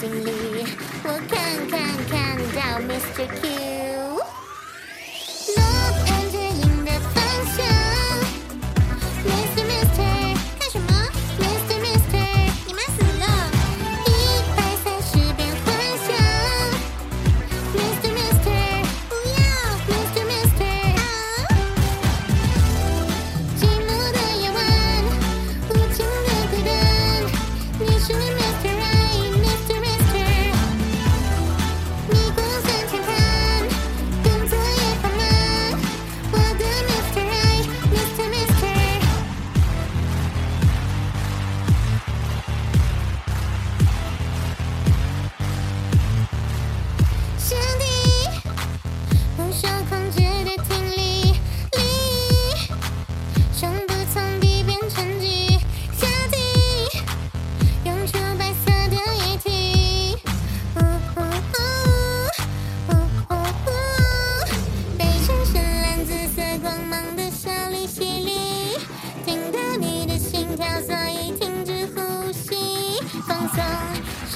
certainly. Well, can, can, can down, Mr. Q.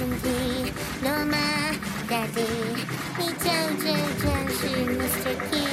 神地，罗马大地，你就这战士 Mr. King。